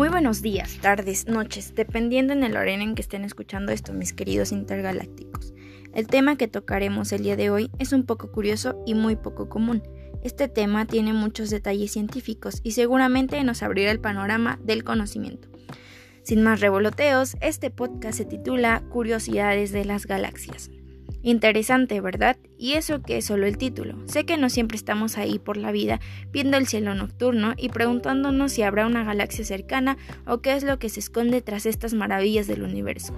Muy buenos días, tardes, noches, dependiendo en el horario en que estén escuchando esto, mis queridos intergalácticos. El tema que tocaremos el día de hoy es un poco curioso y muy poco común. Este tema tiene muchos detalles científicos y seguramente nos abrirá el panorama del conocimiento. Sin más revoloteos, este podcast se titula Curiosidades de las Galaxias. Interesante, ¿verdad? Y eso que es solo el título. Sé que no siempre estamos ahí por la vida viendo el cielo nocturno y preguntándonos si habrá una galaxia cercana o qué es lo que se esconde tras estas maravillas del universo.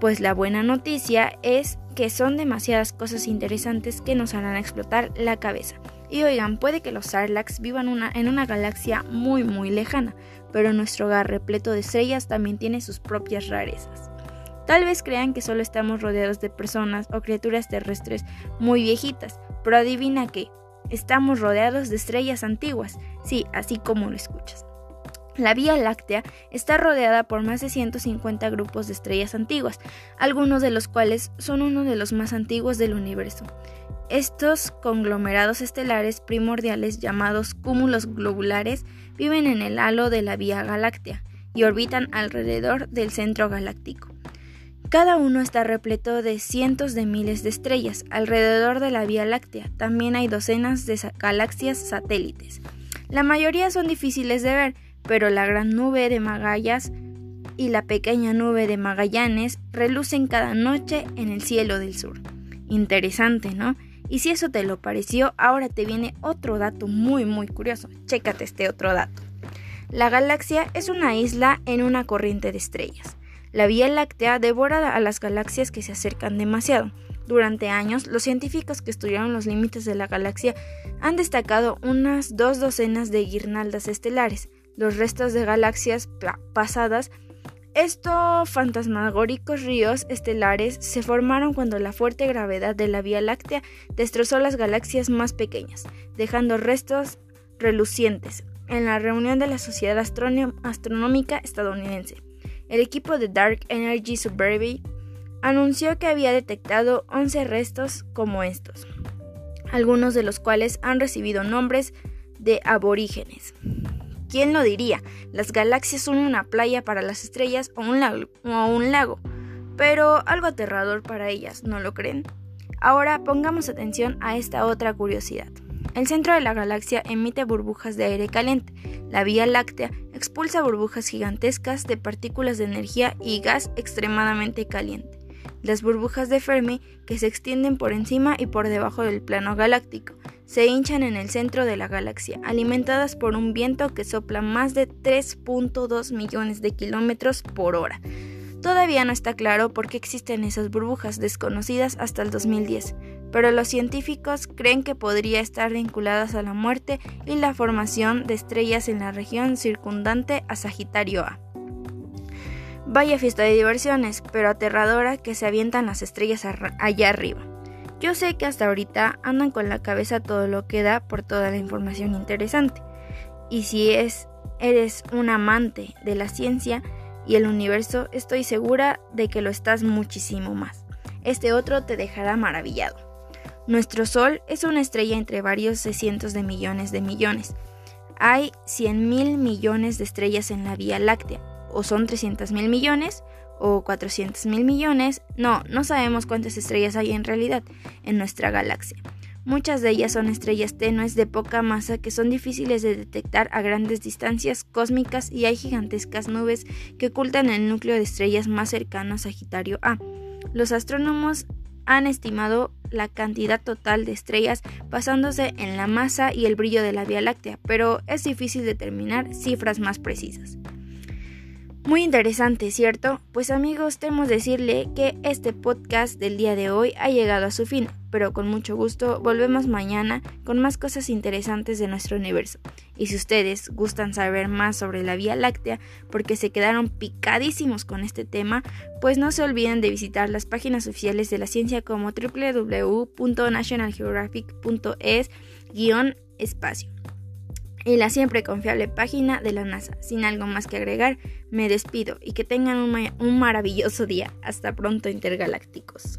Pues la buena noticia es que son demasiadas cosas interesantes que nos harán explotar la cabeza. Y oigan, puede que los Sarlacc vivan en una galaxia muy muy lejana, pero nuestro hogar repleto de estrellas también tiene sus propias rarezas. Tal vez crean que solo estamos rodeados de personas o criaturas terrestres muy viejitas, pero adivina qué, estamos rodeados de estrellas antiguas, sí, así como lo escuchas. La Vía Láctea está rodeada por más de 150 grupos de estrellas antiguas, algunos de los cuales son uno de los más antiguos del universo. Estos conglomerados estelares primordiales llamados cúmulos globulares viven en el halo de la Vía Galáctea y orbitan alrededor del centro galáctico. Cada uno está repleto de cientos de miles de estrellas alrededor de la Vía Láctea. También hay docenas de galaxias satélites. La mayoría son difíciles de ver, pero la gran nube de Magallas y la pequeña nube de Magallanes relucen cada noche en el cielo del sur. Interesante, ¿no? Y si eso te lo pareció, ahora te viene otro dato muy muy curioso. Chécate este otro dato. La galaxia es una isla en una corriente de estrellas. La Vía Láctea devora a las galaxias que se acercan demasiado. Durante años, los científicos que estudiaron los límites de la galaxia han destacado unas dos docenas de guirnaldas estelares, los restos de galaxias pasadas. Estos fantasmagóricos ríos estelares se formaron cuando la fuerte gravedad de la Vía Láctea destrozó las galaxias más pequeñas, dejando restos relucientes en la reunión de la Sociedad Astronómica Estadounidense el equipo de Dark Energy Survey anunció que había detectado 11 restos como estos, algunos de los cuales han recibido nombres de aborígenes. ¿Quién lo diría? Las galaxias son una playa para las estrellas o un, lago, o un lago, pero algo aterrador para ellas, ¿no lo creen? Ahora pongamos atención a esta otra curiosidad. El centro de la galaxia emite burbujas de aire caliente. La Vía Láctea expulsa burbujas gigantescas de partículas de energía y gas extremadamente caliente. Las burbujas de Fermi, que se extienden por encima y por debajo del plano galáctico, se hinchan en el centro de la galaxia, alimentadas por un viento que sopla más de 3.2 millones de kilómetros por hora. Todavía no está claro por qué existen esas burbujas desconocidas hasta el 2010, pero los científicos creen que podría estar vinculadas a la muerte y la formación de estrellas en la región circundante a Sagitario A. Vaya fiesta de diversiones, pero aterradora que se avientan las estrellas allá arriba. Yo sé que hasta ahorita andan con la cabeza todo lo que da por toda la información interesante. Y si es eres un amante de la ciencia y el universo, estoy segura de que lo estás muchísimo más. Este otro te dejará maravillado. Nuestro Sol es una estrella entre varios cientos de millones de millones. Hay 100 mil millones de estrellas en la Vía Láctea, o son 300 mil millones, o 400 mil millones. No, no sabemos cuántas estrellas hay en realidad en nuestra galaxia. Muchas de ellas son estrellas tenues de poca masa que son difíciles de detectar a grandes distancias cósmicas y hay gigantescas nubes que ocultan el núcleo de estrellas más cercano a Sagitario A. Los astrónomos han estimado la cantidad total de estrellas basándose en la masa y el brillo de la Vía Láctea, pero es difícil determinar cifras más precisas. Muy interesante, ¿cierto? Pues amigos, temo decirle que este podcast del día de hoy ha llegado a su fin, pero con mucho gusto volvemos mañana con más cosas interesantes de nuestro universo. Y si ustedes gustan saber más sobre la Vía Láctea, porque se quedaron picadísimos con este tema, pues no se olviden de visitar las páginas oficiales de la ciencia como www.nationalgeographic.es-espacio y la siempre confiable página de la NASA. Sin algo más que agregar, me despido y que tengan un, un maravilloso día. Hasta pronto, intergalácticos.